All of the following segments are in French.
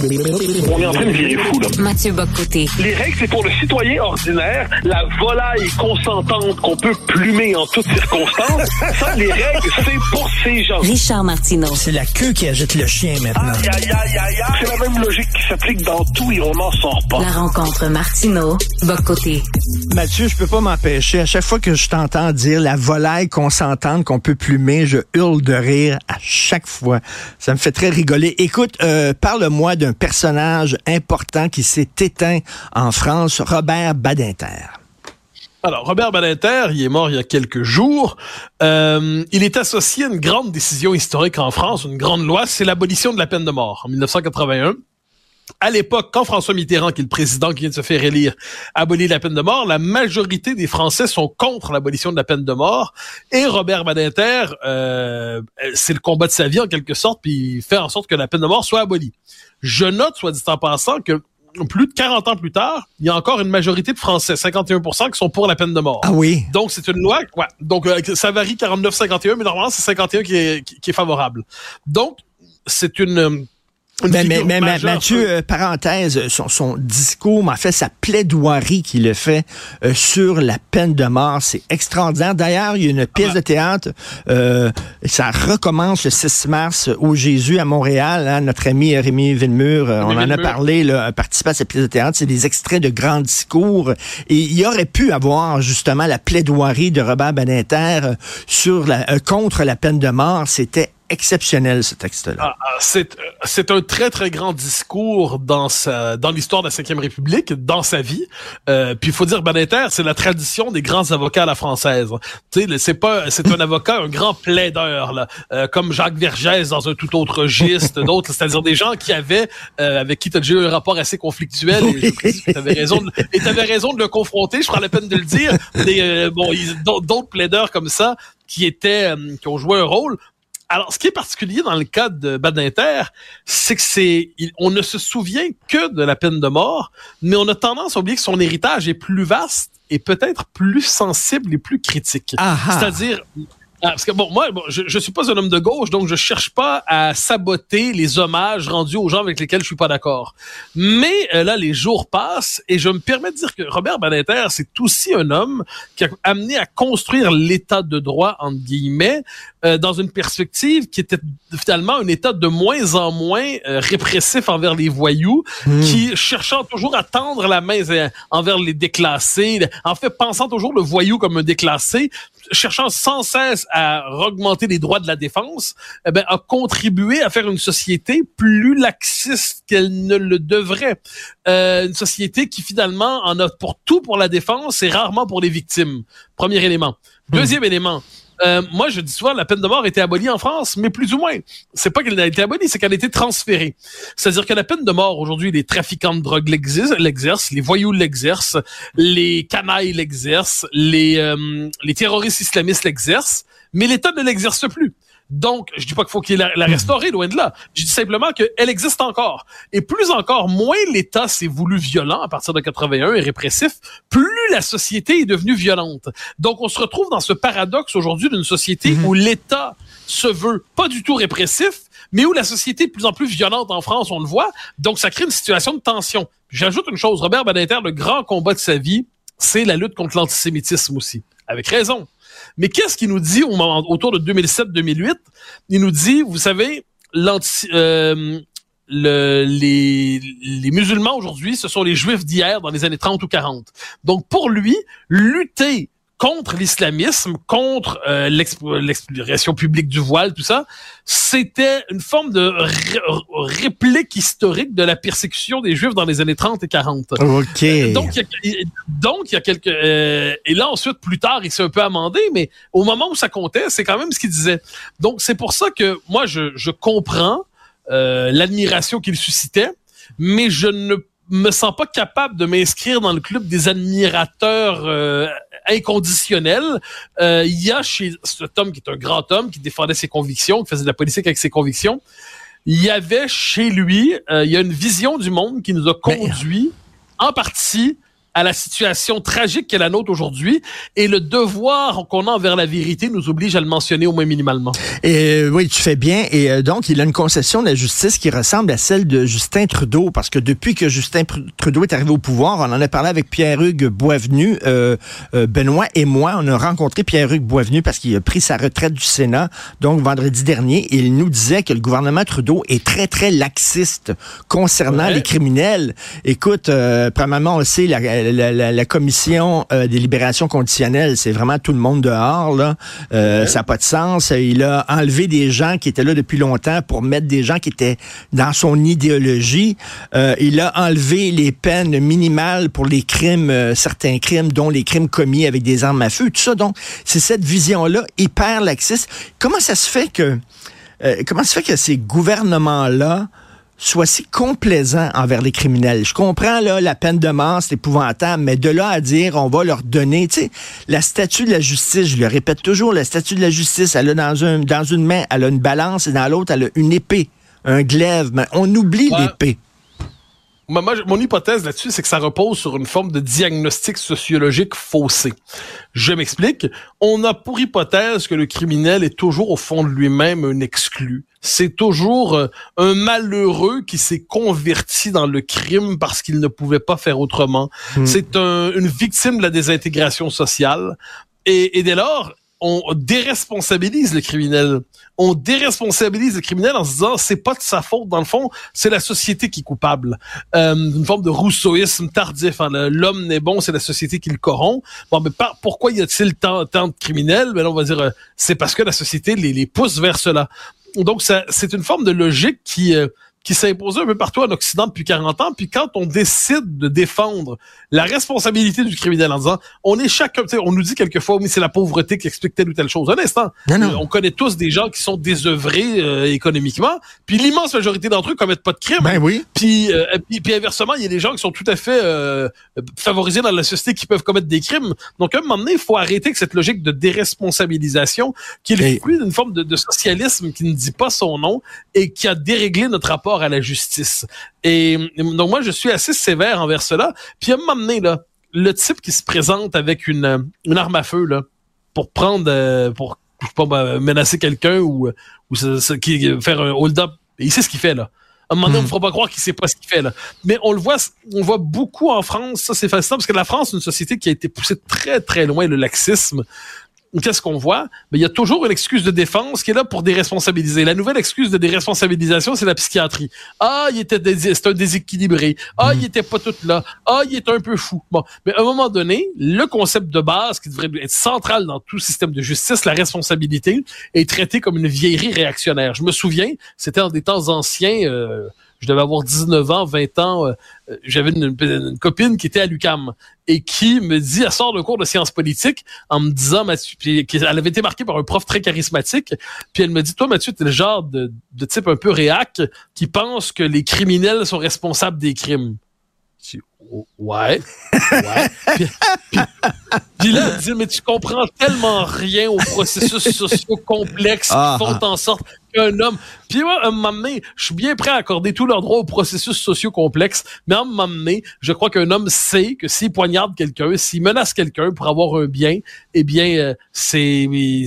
On est en train de virer fou, là. Mathieu Bocoté. Les règles, c'est pour le citoyen ordinaire, la volaille consentante qu'on peut plumer en toutes circonstances. Ça, les règles, c'est pour ces gens. Richard Martineau. C'est la queue qui agite le chien maintenant. Aïe, aïe, aïe, aïe, aïe. C'est la même logique qui s'applique dans tout et on n'en sort pas. La rencontre Martineau. Bocoté. Mathieu, je peux pas m'empêcher. À chaque fois que je t'entends dire la volaille consentante qu'on peut plumer, je hurle de rire à chaque fois. Ça me fait très rigoler. Écoute, euh, parle-moi d'un personnage important qui s'est éteint en France, Robert Badinter. Alors, Robert Badinter, il est mort il y a quelques jours. Euh, il est associé à une grande décision historique en France, une grande loi, c'est l'abolition de la peine de mort en 1981 à l'époque, quand François Mitterrand, qui est le président qui vient de se faire élire, abolit la peine de mort, la majorité des Français sont contre l'abolition de la peine de mort. Et Robert Badinter, euh, c'est le combat de sa vie en quelque sorte, puis il fait en sorte que la peine de mort soit abolie. Je note, soit dit en passant, que plus de 40 ans plus tard, il y a encore une majorité de Français, 51% qui sont pour la peine de mort. Ah oui. Donc c'est une loi, ouais. Donc euh, ça varie 49-51, mais normalement c'est 51 qui est, qui est favorable. Donc c'est une mais, mais, mais, Mathieu, euh, parenthèse, son, son, discours, en fait, sa plaidoirie qu'il a fait euh, sur la peine de mort, c'est extraordinaire. D'ailleurs, il y a une pièce de théâtre, euh, ça recommence le 6 mars au Jésus à Montréal. Hein, notre ami Rémi Villemur, on en a parlé, là, participé à cette pièce de théâtre. C'est des extraits de grands discours. Et il aurait pu avoir justement la plaidoirie de Robert Beninter sur la, contre la peine de mort. C'était exceptionnel, ce texte-là. Ah, ah, c'est, c'est un très, très grand discours dans sa, dans l'histoire de la Ve République, dans sa vie. Euh, puis il faut dire, Badinter, c'est la tradition des grands avocats à la française. Tu sais, c'est pas, c'est un avocat, un grand plaideur, là, euh, comme Jacques Vergès dans un tout autre registre, d'autres, c'est-à-dire des gens qui avaient, euh, avec qui tu as déjà eu un rapport assez conflictuel, et tu avais raison de, et t'avais raison de le confronter, je prends la peine de le dire. Des, euh, bon, d'autres plaideurs comme ça, qui étaient, qui ont joué un rôle. Alors, ce qui est particulier dans le cas de Badinter, c'est que c'est, on ne se souvient que de la peine de mort, mais on a tendance à oublier que son héritage est plus vaste et peut-être plus sensible et plus critique. C'est-à-dire, ah, parce que bon, moi, je, je suis pas un homme de gauche, donc je cherche pas à saboter les hommages rendus aux gens avec lesquels je suis pas d'accord. Mais euh, là, les jours passent et je me permets de dire que Robert Badinter, c'est aussi un homme qui a amené à construire l'état de droit entre guillemets euh, dans une perspective qui était finalement un état de moins en moins euh, répressif envers les voyous, hmm. qui cherchant toujours à tendre la main envers les déclassés, en fait pensant toujours le voyou comme un déclassé, cherchant sans cesse à augmenter les droits de la défense, eh ben, a contribué à faire une société plus laxiste qu'elle ne le devrait. Euh, une société qui finalement en a pour tout pour la défense et rarement pour les victimes. Premier élément. Hmm. Deuxième élément, euh, moi, je dis souvent, la peine de mort a été abolie en France, mais plus ou moins. C'est pas qu'elle a été abolie, c'est qu'elle a été transférée. C'est-à-dire que la peine de mort, aujourd'hui, les trafiquants de drogue l'exercent, les voyous l'exercent, les canailles l'exercent, les, euh, les terroristes islamistes l'exercent, mais l'État ne l'exerce plus. Donc, je dis pas qu'il faut qu'il la, la restaurer, loin de là. Je dis simplement qu'elle existe encore. Et plus encore, moins l'État s'est voulu violent à partir de 81 et répressif, plus la société est devenue violente. Donc, on se retrouve dans ce paradoxe aujourd'hui d'une société mhm. où l'État se veut pas du tout répressif, mais où la société est de plus en plus violente en France, on le voit. Donc, ça crée une situation de tension. J'ajoute une chose, Robert Badinter, le grand combat de sa vie, c'est la lutte contre l'antisémitisme aussi. Avec raison. Mais qu'est-ce qu'il nous dit au moment, autour de 2007-2008? Il nous dit, vous savez, euh, le, les, les musulmans aujourd'hui, ce sont les juifs d'hier dans les années 30 ou 40. Donc pour lui, lutter contre l'islamisme, contre euh, l'exploration publique du voile, tout ça, c'était une forme de réplique historique de la persécution des Juifs dans les années 30 et 40. OK. Euh, donc, il y a, donc, il y a quelques... Euh, et là, ensuite, plus tard, il s'est un peu amendé, mais au moment où ça comptait, c'est quand même ce qu'il disait. Donc, c'est pour ça que moi, je, je comprends l'admiration qu'il suscitait, mais je ne me sens pas capable de m'inscrire dans le club des admirateurs inconditionnels. Euh, il y a chez cet homme qui est un grand homme, qui défendait ses convictions, qui faisait de la politique avec ses convictions, il y avait chez lui, euh, il y a une vision du monde qui nous a conduit en partie à la situation tragique qu'est la nôtre aujourd'hui et le devoir qu'on a envers la vérité nous oblige à le mentionner au moins minimalement. Et euh, oui, tu fais bien. Et euh, donc, il a une concession de la justice qui ressemble à celle de Justin Trudeau, parce que depuis que Justin Trudeau est arrivé au pouvoir, on en a parlé avec Pierre-Hugues Boisvenu, euh, Benoît et moi, on a rencontré Pierre-Hugues Boisvenu parce qu'il a pris sa retraite du Sénat, donc vendredi dernier, et il nous disait que le gouvernement Trudeau est très, très laxiste concernant les criminels. Écoute, premièrement, on sait, la, la, la, commission des libérations conditionnelles, c'est vraiment tout le monde dehors, là. Ça n'a pas de sens. Il a enlevé des gens qui étaient là depuis longtemps pour mettre des gens qui étaient dans son idéologie. Euh, il a enlevé les peines minimales pour les crimes, euh, certains crimes, dont les crimes commis avec des armes à feu, tout ça. Donc, c'est cette vision-là hyper laxiste. Comment ça se fait que, euh, comment ça se fait que ces gouvernements-là soit si complaisant envers les criminels. Je comprends là la peine de mort, c'est épouvantable, mais de là à dire on va leur donner, tu sais, la statue de la justice, je le répète toujours, la statue de la justice, elle a dans un dans une main, elle a une balance et dans l'autre elle a une épée, un glaive, mais on oublie l'épée. Moi, mon hypothèse là-dessus, c'est que ça repose sur une forme de diagnostic sociologique faussé. Je m'explique. On a pour hypothèse que le criminel est toujours au fond de lui-même un exclu. C'est toujours euh, un malheureux qui s'est converti dans le crime parce qu'il ne pouvait pas faire autrement. Hmm. C'est une victime de la désintégration sociale. Et, et dès lors, on déresponsabilise le criminel. On déresponsabilise le criminel en se disant c'est pas de sa faute dans le fond, c'est la société qui est coupable. Euh, une forme de rousseauisme tardif. Hein. L'homme n'est bon, c'est la société qui le corrompt. Bon, mais pourquoi y a-t-il tant, tant de criminels? Ben on va dire euh, c'est parce que la société les, les pousse vers cela. Donc c'est une forme de logique qui euh, qui s'est imposé un peu partout en Occident depuis 40 ans. Puis quand on décide de défendre la responsabilité du criminel en disant, on est chacun, on nous dit quelquefois, oui, c'est la pauvreté qui explique telle ou telle chose. Un instant, euh, on connaît tous des gens qui sont désœuvrés euh, économiquement, puis l'immense majorité d'entre eux commettent pas de crimes. Ben oui. Puis, euh, puis, inversement, il y a des gens qui sont tout à fait favorisés dans la société qui peuvent commettre des crimes. Donc à un moment donné, il faut arrêter avec cette logique de déresponsabilisation qui est le fruit d'une forme de, de socialisme qui ne dit pas son nom et qui a déréglé notre rapport à la justice. Et donc moi, je suis assez sévère envers cela. Puis à un moment donné, là, le type qui se présente avec une, une arme à feu là, pour prendre, euh, pour pas, bah, menacer quelqu'un ou, ou qui, faire un hold-up, il sait ce qu'il fait là. À un moment donné, on ne hmm. fera pas croire qu'il sait pas ce qu'il fait là. Mais on le voit, on voit beaucoup en France. Ça, c'est fascinant parce que la France, c'est une société qui a été poussée très très loin le laxisme qu'est-ce qu'on voit? Mais il y a toujours une excuse de défense qui est là pour déresponsabiliser. La nouvelle excuse de déresponsabilisation, c'est la psychiatrie. Ah, il était c'est un déséquilibré. Ah, il hmm. était pas tout là. Ah, il est un peu fou. Bon, mais à un moment donné, le concept de base qui devrait être central dans tout système de justice, la responsabilité, est traité comme une vieillerie réactionnaire. Je me souviens, c'était dans des temps anciens. Euh, je devais avoir 19 ans, 20 ans, euh, j'avais une, copine qui était à l'UCAM et qui me dit, elle sort de cours de sciences politiques en me disant, Mathieu, puis, elle avait été marquée par un prof très charismatique, puis elle me dit, toi Mathieu, t'es le genre de, de type un peu réac qui pense que les criminels sont responsables des crimes. Ouais. Ouais. puis, là, elle dit, mais tu comprends tellement rien aux processus sociaux complexes qui ah, font ah. en sorte qu'un homme. Puis moi, à un moment donné, je suis bien prêt à accorder tous leurs droits aux processus sociaux complexes, mais à un moment donné, je crois qu'un homme sait que s'il poignarde quelqu'un, s'il menace quelqu'un pour avoir un bien, eh bien, euh, c'est, il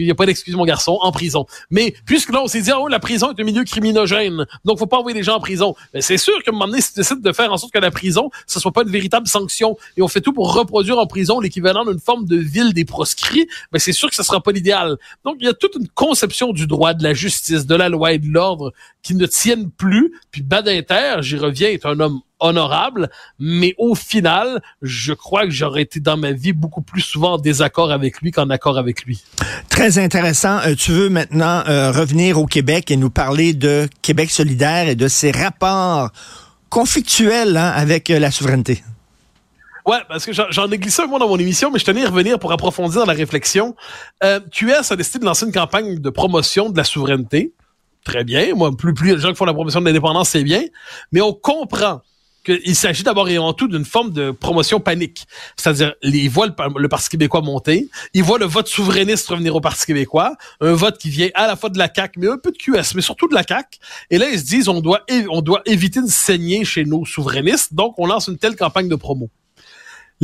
n'y a pas d'excuse, mon garçon, en prison. Mais puisque là, on s'est dit, oh, la prison est un milieu criminogène, donc faut pas envoyer les gens en prison. Mais c'est sûr qu'à un moment donné, si tu décides de faire en sorte que la prison, ce soit pas une véritable sanction, et on fait tout pour reproduire en prison l'équivalent d'une forme de ville des proscrits, mais c'est sûr que ce sera pas l'idéal. Donc, il y a toute une conception du droit, de la justice, de la loi et de l'ordre qui ne tiennent plus. Puis Badinter, j'y reviens, est un homme honorable, mais au final, je crois que j'aurais été dans ma vie beaucoup plus souvent en désaccord avec lui qu'en accord avec lui. Très intéressant. Euh, tu veux maintenant euh, revenir au Québec et nous parler de Québec solidaire et de ses rapports conflictuels hein, avec euh, la souveraineté. Ouais, parce que j'en ai glissé un mot dans mon émission, mais je tenais à revenir pour approfondir la réflexion. QS a décidé de lancer une campagne de promotion de la souveraineté. Très bien. Moi, plus, plus les gens qui font la promotion de l'indépendance, c'est bien. Mais on comprend qu'il s'agit d'abord et avant tout d'une forme de promotion panique. C'est-à-dire, ils voient le, Parti québécois monter, ils voient le vote souverainiste revenir au Parti québécois, un vote qui vient à la fois de la CAQ, mais un peu de QS, mais surtout de la CAQ. Et là, ils se disent, on doit, on doit éviter de saigner chez nos souverainistes, donc on lance une telle campagne de promo.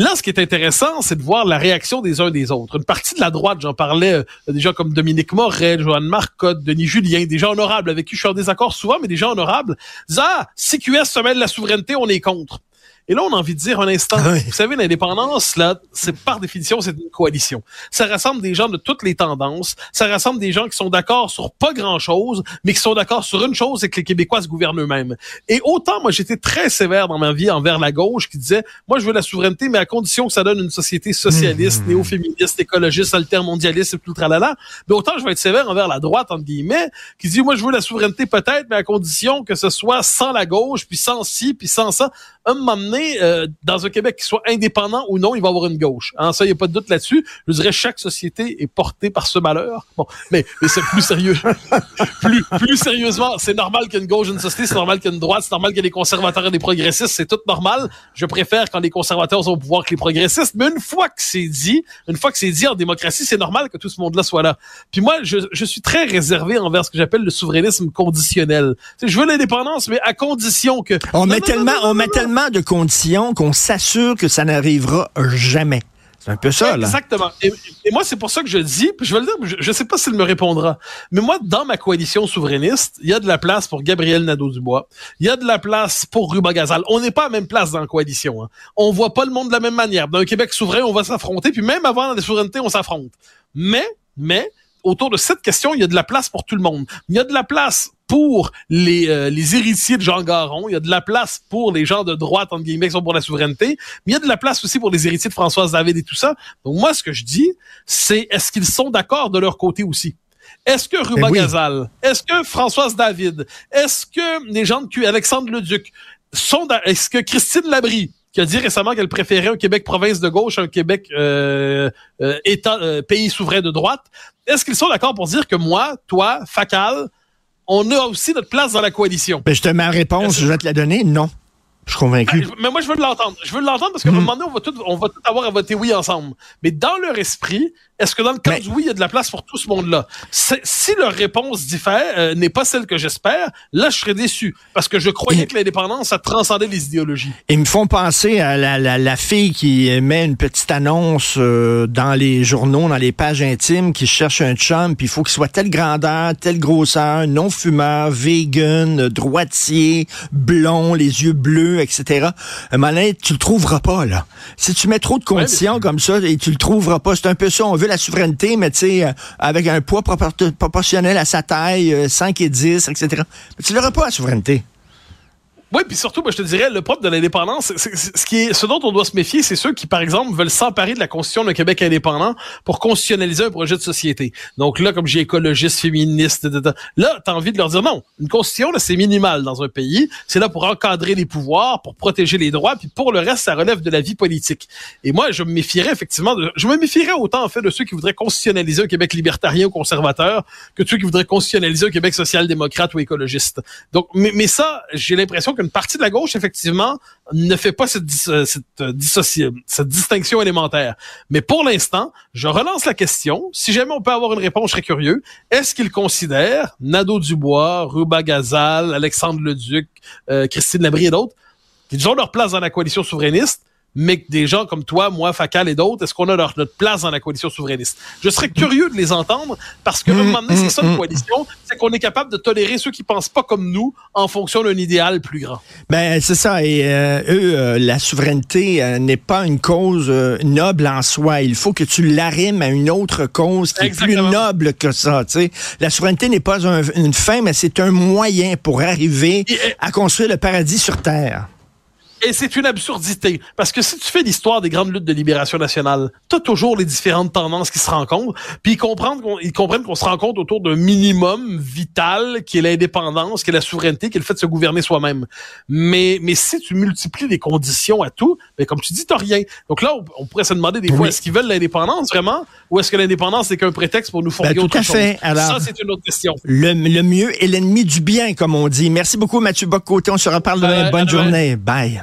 Là, ce qui est intéressant, c'est de voir la réaction des uns des autres. Une partie de la droite, j'en parlais, euh, des gens comme Dominique Morel, Joanne Marcotte, Denis Julien, des gens honorables avec qui je suis en désaccord souvent, mais des gens honorables, disent, ah, si QS se mêle de la souveraineté, on est contre. Et là, on a envie de dire un instant, Ah oui. vous savez, l'indépendance, là, c'est par définition, c'est une coalition. Ça rassemble des gens de toutes les tendances, ça rassemble des gens qui sont d'accord sur pas grand-chose, mais qui sont d'accord sur une chose, c'est que les Québécois se gouvernent eux-mêmes. Et autant, moi, j'étais très sévère dans ma vie envers la gauche, qui disait, moi, je veux la souveraineté, mais à condition que ça donne une société socialiste, néo-féministe, écologiste, altermondialiste et tout le tralala. Mais autant, je vais être sévère envers la droite, entre guillemets, qui dit, moi, je veux la souveraineté peut-être, mais à condition que ce soit sans la gauche, puis sans ci, puis sans ça. Un moment donné, euh, dans un Québec qui soit indépendant ou non, il va y avoir une gauche. Hein, ça, il n'y a pas de doute là-dessus. Je dirais chaque société est portée par ce malheur. Bon, mais, mais c'est plus sérieux. plus, plus sérieusement, c'est normal qu'il y ait une gauche une société, c'est normal qu'il y ait une droite, c'est normal qu'il y ait des conservateurs et des progressistes, c'est tout normal. Je préfère quand les conservateurs sont au pouvoir que les progressistes. Mais une fois que c'est dit, une fois que c'est dit en démocratie, c'est normal que tout ce monde-là soit là. Puis moi, je, je suis très réservé envers ce que j'appelle le souverainisme conditionnel. Je veux l'indépendance, mais à condition que... On Non, met non, tellement, non, on met tellement de conditions qu'on s'assure que ça n'arrivera jamais. C'est un peu ça, là. Exactement. Et, moi, c'est pour ça que je dis, je vais le dire, je, je sais pas s'il me répondra, mais moi, dans ma coalition souverainiste, il y a de la place pour Gabriel Nadeau-Dubois, il y a de la place pour Ruba Gazal. On n'est pas à la même place dans la coalition. Hein. On voit pas le monde de la même manière. Dans un Québec souverain, on va s'affronter, puis même avant la souveraineté, on s'affronte. Mais, mais, autour de cette question, il y a de la place pour tout le monde. Il y a de la place pour les, euh, les héritiers de Jean Garon, il y a de la place pour les gens de droite, entre guillemets, qui sont pour la souveraineté, mais il y a de la place aussi pour les héritiers de Françoise David et tout ça. Donc moi, ce que je dis, c'est est-ce qu'ils sont d'accord de leur côté aussi? Est-ce que Ruba Ben oui. Gazal, est-ce que Françoise David, est-ce que les gens de Q, Alexandre Leduc, sont est-ce que Christine Labrie, qui a dit récemment qu'elle préférait un Québec province de gauche à un Québec euh, euh, État euh, pays souverain de droite, est-ce qu'ils sont d'accord pour dire que moi, toi, Facal, on a aussi notre place dans la coalition? Ben, je te mets ma réponse, je vais te la donner. Non. Je suis convaincu. Ben, mais moi, je veux l'entendre. Je veux l'entendre parce qu'à un moment donné, on va, tout, on va tout avoir à voter oui ensemble. Mais dans leur esprit, est-ce que dans le cas Mais- du oui, il y a de la place pour tout ce monde-là? Si leur réponse diffère, euh, n'est pas celle que j'espère, là, je serais déçu. Parce que je croyais Et- que l'indépendance, ça transcendait les idéologies. Ils me font penser à la, la, la fille qui met une petite annonce euh, dans les journaux, dans les pages intimes, qui cherche un chum, puis il faut qu'il soit telle grandeur, telle grosseur, non-fumeur, vegan, droitier, blond, les yeux bleus, etc. À un moment donné, tu le trouveras pas, là. Si tu mets trop de conditions mais- comme ça, et tu le trouveras pas, c'est un peu ça. On veut la souveraineté, mais tu sais, euh, avec un poids propor- proportionnel à sa taille, euh, 5 et 10, etc. Tu l'auras pas, la souveraineté. Oui, puis surtout, moi, je te dirais, le propre de l'indépendance, ce qui est, ce dont on doit se méfier, c'est ceux qui, par exemple, veulent s'emparer de la constitution d'un Québec indépendant pour constitutionnaliser un projet de société. Donc là, comme j'ai écologiste, féministe, da, là, t'as envie de leur dire non. Une constitution, là, c'est minimal dans un pays. C'est là pour encadrer les pouvoirs, pour protéger les droits, puis pour le reste, ça relève de la vie politique. Et moi, je me méfierais effectivement de, je me méfierais autant, en fait, de ceux qui voudraient constitutionnaliser un Québec libertarien ou conservateur que de ceux qui voudraient constitutionnaliser un Québec social-démocrate ou écologiste. Donc, mais, mais ça, j'ai l'impression qu'une partie de la gauche, effectivement, ne fait pas cette, euh, cette, euh, cette distinction élémentaire. Mais pour l'instant, je relance la question. Si jamais on peut avoir une réponse, je serais curieux. Est-ce qu'ils considèrent Nadeau-Dubois, Ruba Gazal, Alexandre Leduc, euh, Christine Labrie et d'autres, qu'ils ont leur place dans la coalition souverainiste, mais que des gens comme toi, moi, Facal et d'autres, est-ce qu'on a leur, notre place dans la coalition souverainiste? Je serais curieux de les entendre parce que, à un moment donné, c'est ça une coalition, c'est qu'on est capable de tolérer ceux qui pensent pas comme nous en fonction d'un idéal plus grand. Ben c'est ça. Et euh, eux, euh, la souveraineté euh, n'est pas une cause noble en soi. Il faut que tu l'arrimes à une autre cause qui est plus noble que ça. tu sais. La souveraineté n'est pas un- une fin, mais c'est un moyen pour arriver Et- et- à construire le paradis sur terre. Et c'est une absurdité. Parce que si tu fais l'histoire des grandes luttes de libération nationale, tu as toujours les différentes tendances qui se rencontrent, puis ils comprennent qu'on ils comprennent qu'on se rencontre autour d'un minimum vital qui est l'indépendance, qui est la souveraineté, qui est le fait de se gouverner soi-même. Mais, mais si tu multiplies les conditions à tout, ben comme tu dis, t'as rien. Donc là, on, on pourrait se demander des fois, est-ce qu'ils veulent l'indépendance vraiment, ou est-ce que l'indépendance n'est qu'un prétexte pour nous fourguer Ben, tout autre à chose? fait. Alors- Ça, c'est une autre question. Le, le mieux est l'ennemi du bien, comme on dit. Merci beaucoup, Mathieu Bocoté. On se reparle demain. Euh, Bonne journée. Bye.